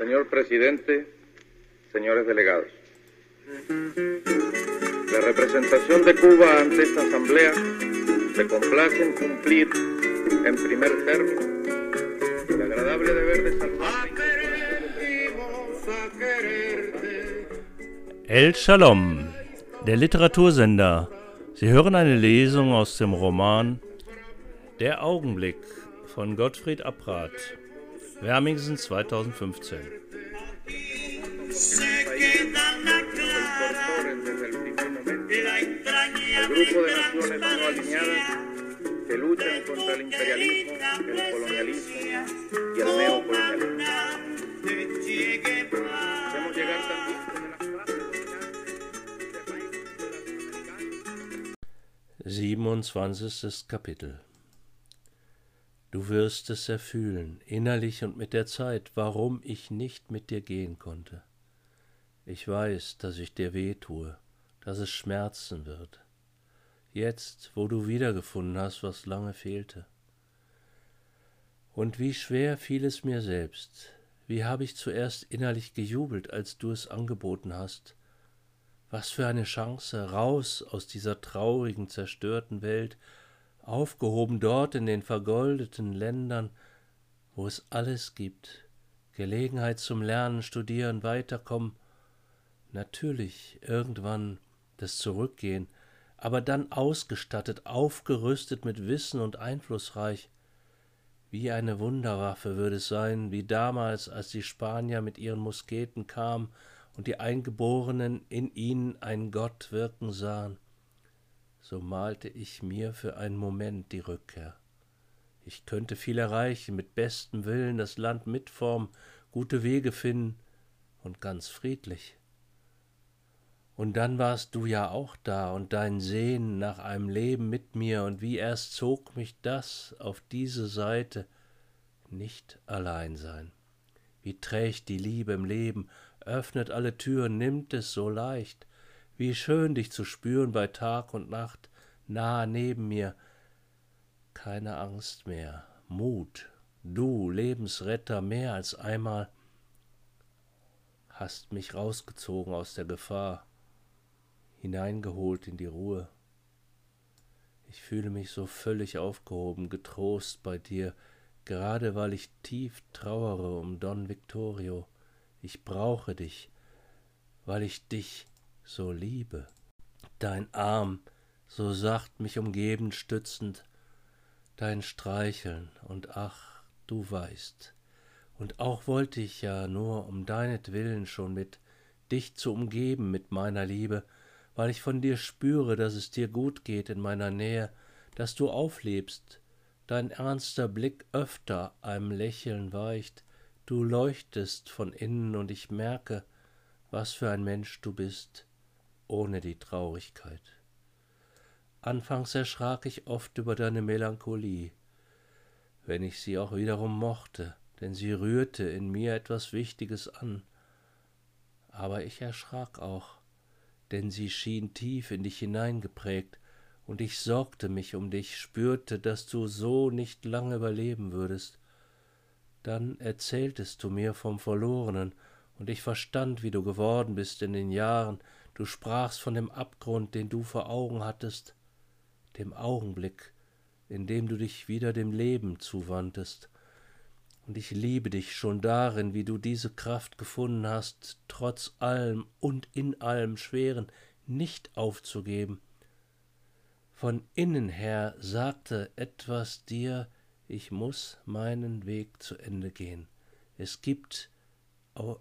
Señor presidente, señores delegados. La representación de Cuba ante esta asamblea se complace en cumplir en primer término el agradable deber de salvar. El Shalom, der Literatursender. Sie hören eine Lesung aus dem Roman Der Augenblick von Gottfried Abrath, Wermingsen 2015. grupo de naciones no alineadas que luchan contra el imperialismo, el colonialismo y el neocolonialismo. Hacemos llegar también desde las clases 27. Kapitel Du wirst es erfühlen, innerlich und mit der Zeit, warum ich nicht mit dir gehen konnte. Ich weiß, dass ich dir weh tue, dass es schmerzen wird jetzt, wo du wiedergefunden hast, was lange fehlte. Und wie schwer fiel es mir selbst, wie habe ich zuerst innerlich gejubelt, als du es angeboten hast. Was für eine Chance, raus aus dieser traurigen, zerstörten Welt, aufgehoben dort in den vergoldeten Ländern, wo es alles gibt, Gelegenheit zum Lernen, Studieren, Weiterkommen, natürlich irgendwann das Zurückgehen, aber dann ausgestattet, aufgerüstet mit Wissen und einflussreich. Wie eine Wunderwaffe würde es sein, wie damals, als die Spanier mit ihren Musketen kamen und die Eingeborenen in ihnen einen Gott wirken sahen. So malte ich mir für einen Moment die Rückkehr. Ich könnte viel erreichen, mit bestem Willen das Land mitformen, gute Wege finden und ganz friedlich. Und dann warst du ja auch da und dein Sehnen nach einem Leben mit mir, und wie erst zog mich das auf diese Seite, nicht allein sein. Wie trägt die Liebe im Leben, öffnet alle Türen, nimmt es so leicht, wie schön dich zu spüren bei Tag und Nacht, nahe neben mir. Keine Angst mehr, Mut, du Lebensretter mehr als einmal, hast mich rausgezogen aus der Gefahr hineingeholt in die Ruhe. Ich fühle mich so völlig aufgehoben, getrost bei dir, gerade weil ich tief trauere um Don Vittorio. Ich brauche dich, weil ich dich so liebe. Dein Arm, so sacht mich umgebend stützend, dein Streicheln, und ach, du weißt, und auch wollte ich ja nur um deinetwillen schon mit dich zu umgeben mit meiner Liebe, weil ich von dir spüre, dass es dir gut geht in meiner Nähe, dass du auflebst, dein ernster Blick öfter einem Lächeln weicht, du leuchtest von innen und ich merke, was für ein Mensch du bist, ohne die Traurigkeit. Anfangs erschrak ich oft über deine Melancholie, wenn ich sie auch wiederum mochte, denn sie rührte in mir etwas Wichtiges an. Aber ich erschrak auch, denn sie schien tief in dich hineingeprägt, und ich sorgte mich um dich, spürte, dass du so nicht lange überleben würdest. Dann erzähltest du mir vom Verlorenen, und ich verstand, wie du geworden bist in den Jahren, du sprachst von dem Abgrund, den du vor Augen hattest, dem Augenblick, in dem du dich wieder dem Leben zuwandtest, und ich liebe dich schon darin, wie du diese Kraft gefunden hast, trotz allem und in allem Schweren nicht aufzugeben. Von innen her sagte etwas dir, ich muss meinen Weg zu Ende gehen. Es gibt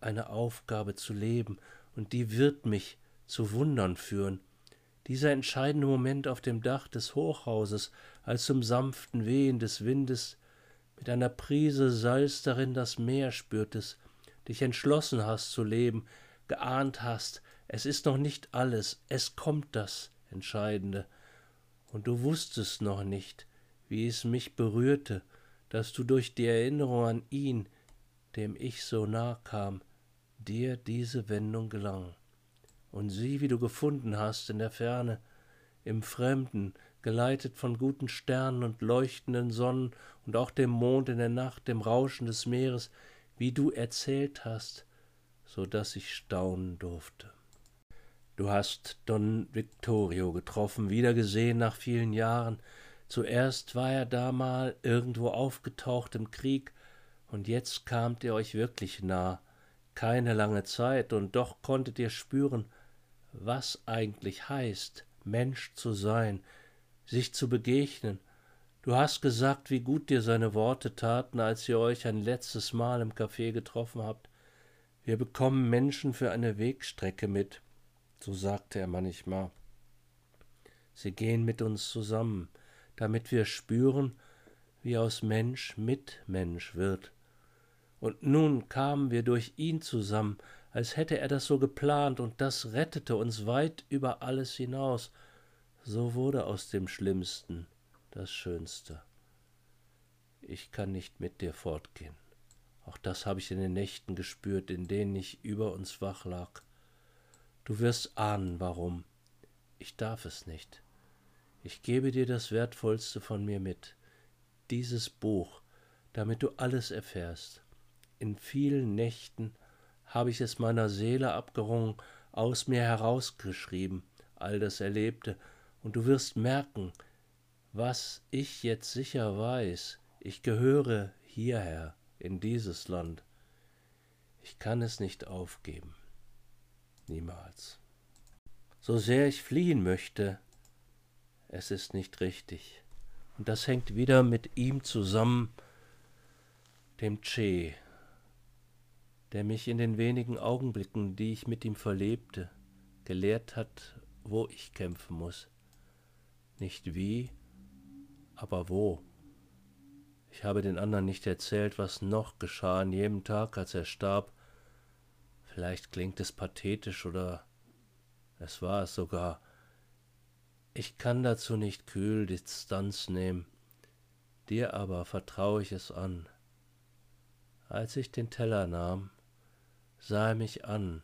eine Aufgabe zu leben, und die wird mich zu Wundern führen. Dieser entscheidende Moment auf dem Dach des Hochhauses, als zum sanften Wehen des Windes mit einer Prise Salz darin das Meer spürtest, dich entschlossen hast zu leben, geahnt hast, es ist noch nicht alles, es kommt das Entscheidende, und du wusstest noch nicht, wie es mich berührte, dass du durch die Erinnerung an ihn, dem ich so nah kam, dir diese Wendung gelang. Und sieh, wie du gefunden hast in der Ferne, im Fremden, geleitet von guten Sternen und leuchtenden Sonnen und auch dem Mond in der Nacht, dem Rauschen des Meeres, wie du erzählt hast, so dass ich staunen durfte. Du hast Don Vittorio getroffen, wiedergesehen nach vielen Jahren. Zuerst war er da mal irgendwo aufgetaucht im Krieg, und jetzt kamt ihr euch wirklich nah. Keine lange Zeit, und doch konntet ihr spüren, was eigentlich heißt, Mensch zu sein, sich zu begegnen. Du hast gesagt, wie gut dir seine Worte taten, als ihr euch ein letztes Mal im Café getroffen habt. Wir bekommen Menschen für eine Wegstrecke mit, so sagte er manchmal. Sie gehen mit uns zusammen, damit wir spüren, wie aus Mensch Mitmensch wird. Und nun kamen wir durch ihn zusammen, als hätte er das so geplant, und das rettete uns weit über alles hinaus. So wurde aus dem Schlimmsten das Schönste. Ich kann nicht mit dir fortgehen. Auch das habe ich in den Nächten gespürt, in denen ich über uns wach lag. Du wirst ahnen, warum. Ich darf es nicht. Ich gebe dir das Wertvollste von mir mit, dieses Buch, damit du alles erfährst. In vielen Nächten habe ich es meiner Seele abgerungen, aus mir herausgeschrieben, all das Erlebte, und du wirst merken, was ich jetzt sicher weiß, ich gehöre hierher, in dieses Land. Ich kann es nicht aufgeben. Niemals. So sehr ich fliehen möchte, es ist nicht richtig. Und das hängt wieder mit ihm zusammen, dem Che, der mich in den wenigen Augenblicken, die ich mit ihm verlebte, gelehrt hat, wo ich kämpfen muss. Nicht wie, aber wo. Ich habe den anderen nicht erzählt, was noch geschah an jedem Tag, als er starb. Vielleicht klingt es pathetisch oder es war es sogar. Ich kann dazu nicht kühl Distanz nehmen, dir aber vertraue ich es an. Als ich den Teller nahm, sah er mich an,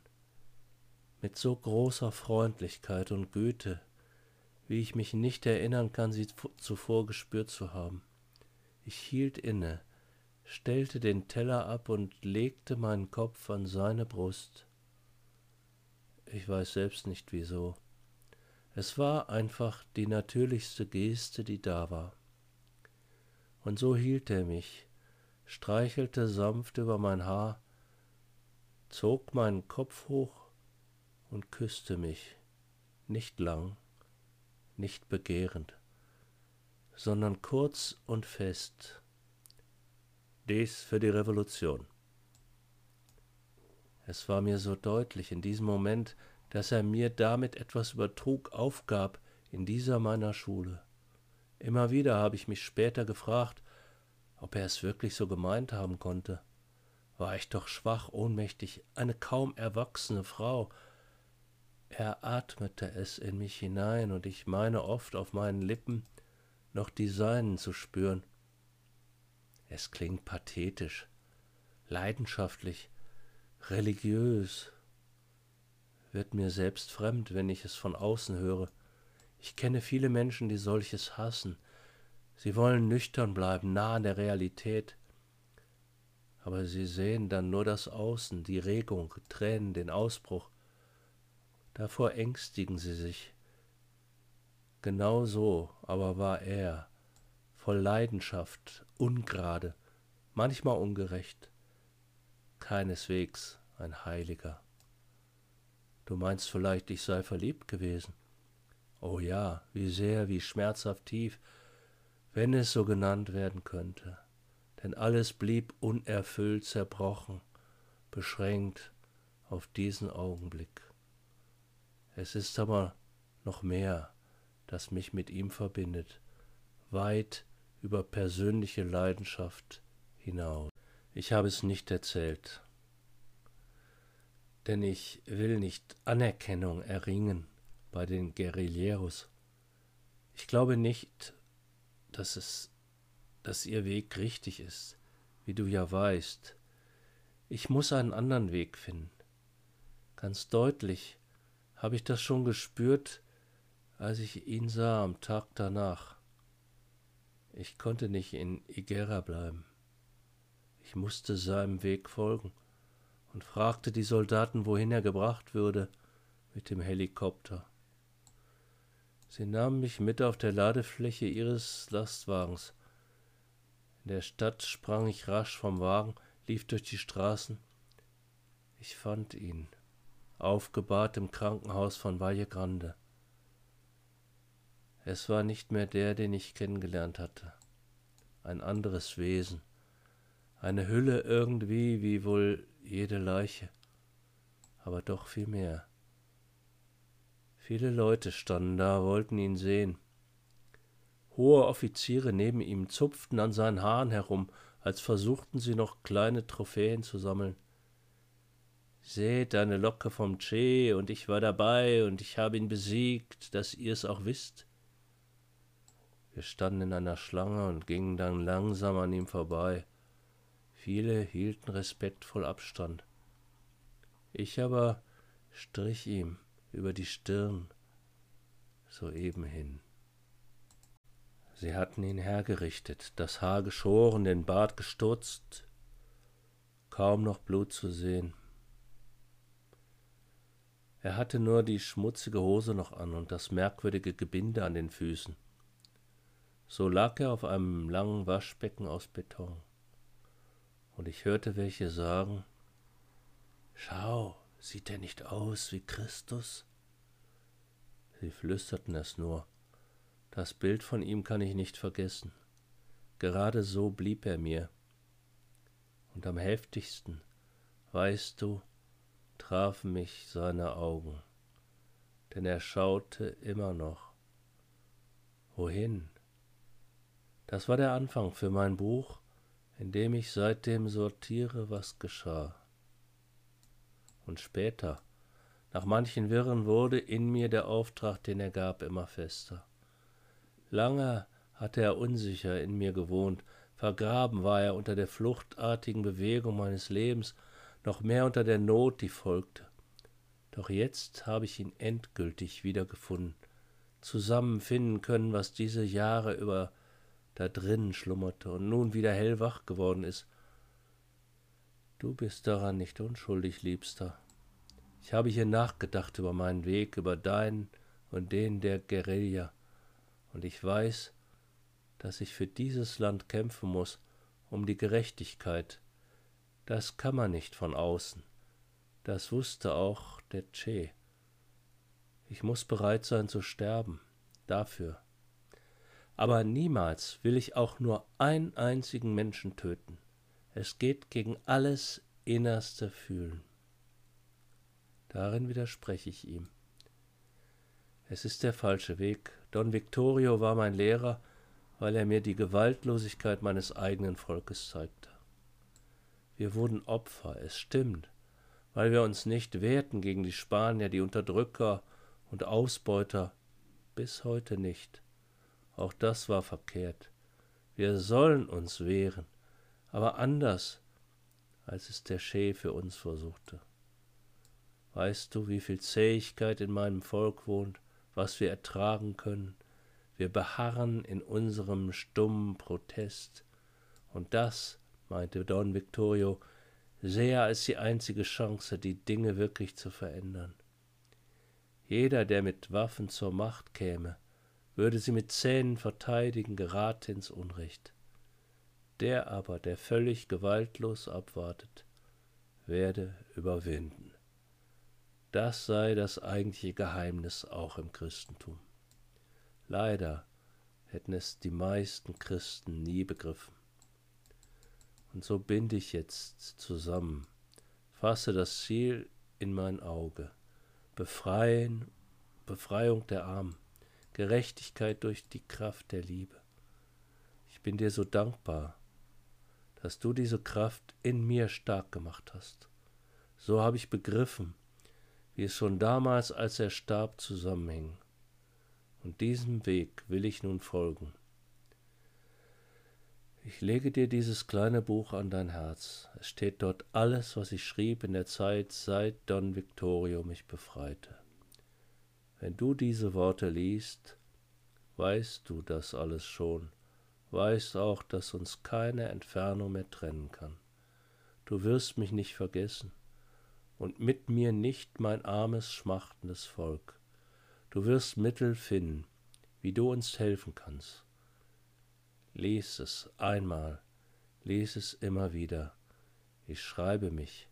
mit so großer Freundlichkeit und Güte, wie ich mich nicht erinnern kann, sie zuvor gespürt zu haben. Ich hielt inne, stellte den Teller ab und legte meinen Kopf an seine Brust. Ich weiß selbst nicht wieso. Es war einfach die natürlichste Geste, die da war. Und so hielt er mich, streichelte sanft über mein Haar, zog meinen Kopf hoch und küsste mich, nicht lang, nicht begehrend, sondern kurz und fest. Dies für die Revolution. Es war mir so deutlich in diesem Moment, dass er mir damit etwas über Trug aufgab in dieser meiner Schule. Immer wieder habe ich mich später gefragt, ob er es wirklich so gemeint haben konnte. War ich doch schwach, ohnmächtig, eine kaum erwachsene Frau. Er atmete es in mich hinein, und ich meine oft auf meinen Lippen noch die seinen zu spüren. Es klingt pathetisch, leidenschaftlich, religiös, wird mir selbst fremd, wenn ich es von außen höre. Ich kenne viele Menschen, die solches hassen. Sie wollen nüchtern bleiben, nah an der Realität. Aber sie sehen dann nur das Außen, die Regung, Tränen, den Ausbruch. Davor ängstigen sie sich. Genau so aber war er, voll Leidenschaft, ungerade, manchmal ungerecht, keineswegs ein Heiliger. Du meinst vielleicht, ich sei verliebt gewesen. Oh ja, wie sehr, wie schmerzhaft tief, wenn es so genannt werden könnte. Denn alles blieb unerfüllt, zerbrochen, beschränkt auf diesen Augenblick. Es ist aber noch mehr, das mich mit ihm verbindet, weit über persönliche Leidenschaft hinaus. Ich habe es nicht erzählt, denn ich will nicht Anerkennung erringen bei den Guerilleros. Ich glaube nicht, dass es, dass ihr Weg richtig ist, wie du ja weißt. Ich muss einen anderen Weg finden. Ganz deutlich habe ich das schon gespürt, als ich ihn sah am Tag danach. Ich konnte nicht in Igera bleiben. Ich musste seinem Weg folgen und fragte die Soldaten, wohin er gebracht würde mit dem Helikopter. Sie nahmen mich mit auf der Ladefläche ihres Lastwagens. In der Stadt sprang ich rasch vom Wagen, lief durch die Straßen. Ich fand ihn, aufgebahrt im Krankenhaus von Valle Grande. Es war nicht mehr der, den ich kennengelernt hatte. Ein anderes Wesen. Eine Hülle irgendwie wie wohl jede Leiche. Aber doch viel mehr. Viele Leute standen da, wollten ihn sehen. Hohe Offiziere neben ihm zupften an seinen Haaren herum, als versuchten sie noch kleine Trophäen zu sammeln. Seht eine Locke vom Che, und ich war dabei, und ich habe ihn besiegt, dass ihr es auch wisst. Wir standen in einer Schlange und gingen dann langsam an ihm vorbei. Viele hielten respektvoll Abstand. Ich aber strich ihm über die Stirn soeben hin. Sie hatten ihn hergerichtet, das Haar geschoren, den Bart gestutzt, kaum noch Blut zu sehen. Er hatte nur die schmutzige Hose noch an und das merkwürdige Gebinde an den Füßen. So lag er auf einem langen Waschbecken aus Beton. Und ich hörte welche sagen, Schau, sieht er nicht aus wie Christus? Sie flüsterten es nur. Das Bild von ihm kann ich nicht vergessen. Gerade so blieb er mir. Und am heftigsten, weißt du, trafen mich seine Augen, denn er schaute immer noch. Wohin? Das war der Anfang für mein Buch, in dem ich seitdem sortiere, was geschah. Und später, nach manchen Wirren, wurde in mir der Auftrag, den er gab, immer fester. Lange hatte er unsicher in mir gewohnt, vergraben war er unter der fluchtartigen Bewegung meines Lebens, noch mehr unter der Not, die folgte. Doch jetzt habe ich ihn endgültig wiedergefunden, zusammenfinden können, was diese Jahre über da drinnen schlummerte und nun wieder hellwach geworden ist. Du bist daran nicht unschuldig, Liebster. Ich habe hier nachgedacht über meinen Weg, über deinen und den der Guerilla, und ich weiß, dass ich für dieses Land kämpfen muss, um die Gerechtigkeit. Das kann man nicht von außen. Das wusste auch der Che. Ich muss bereit sein zu sterben, dafür aber niemals will ich auch nur einen einzigen Menschen töten. Es geht gegen alles innerste Fühlen. Darin widerspreche ich ihm. Es ist der falsche Weg. Don Victorio war mein Lehrer, weil er mir die Gewaltlosigkeit meines eigenen Volkes zeigte. Wir wurden Opfer, es stimmt, weil wir uns nicht wehrten gegen die Spanier, die Unterdrücker und Ausbeuter, bis heute nicht. Auch das war verkehrt. Wir sollen uns wehren, aber anders, als es der Che für uns versuchte. Weißt du, wie viel Zähigkeit in meinem Volk wohnt, was wir ertragen können? Wir beharren in unserem stummen Protest. Und das, meinte Don Victorio, sehr als die einzige Chance, die Dinge wirklich zu verändern. Jeder, der mit Waffen zur Macht käme, würde sie mit Zähnen verteidigen, gerate ins Unrecht. Der aber, der völlig gewaltlos abwartet, werde überwinden. Das sei das eigentliche Geheimnis auch im Christentum. Leider hätten es die meisten Christen nie begriffen. Und so binde ich jetzt zusammen, fasse das Ziel in mein Auge, befreien, Befreiung der Armen, Gerechtigkeit durch die Kraft der Liebe. Ich bin dir so dankbar, dass du diese Kraft in mir stark gemacht hast. So habe ich begriffen, wie es schon damals, als er starb, zusammenhing. Und diesem Weg will ich nun folgen. Ich lege dir dieses kleine Buch an dein Herz. Es steht dort alles, was ich schrieb in der Zeit, seit Don Victorio mich befreite. Wenn du diese Worte liest, weißt du das alles schon, weißt auch, dass uns keine Entfernung mehr trennen kann. du wirst mich nicht vergessen und mit mir nicht mein armes, schmachtendes Volk. Du wirst Mittel finden, wie du uns helfen kannst. Lies es einmal, lies es immer wieder. Ich schreibe mich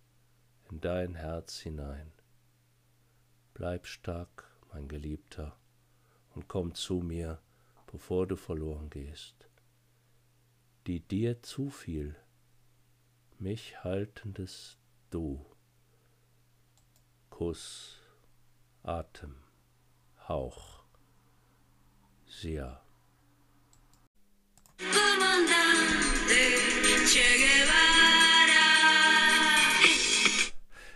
in dein Herz hinein. Bleib stark, mein Geliebter, und komm zu mir, bevor du verloren gehst. Die dir zufiel, mich haltendes Du. Kuss, Atem, Hauch, Sia.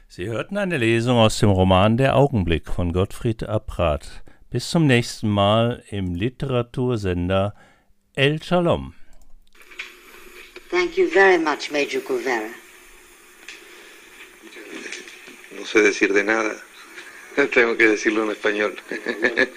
Sie hörten eine Lesung aus dem Roman Der Augenblick von Gottfried Apprat. Bis zum nächsten Mal im Literatursender El Shalom. Thank you very much, Major Covera. No sé decir de nada. Tengo que decirlo en español.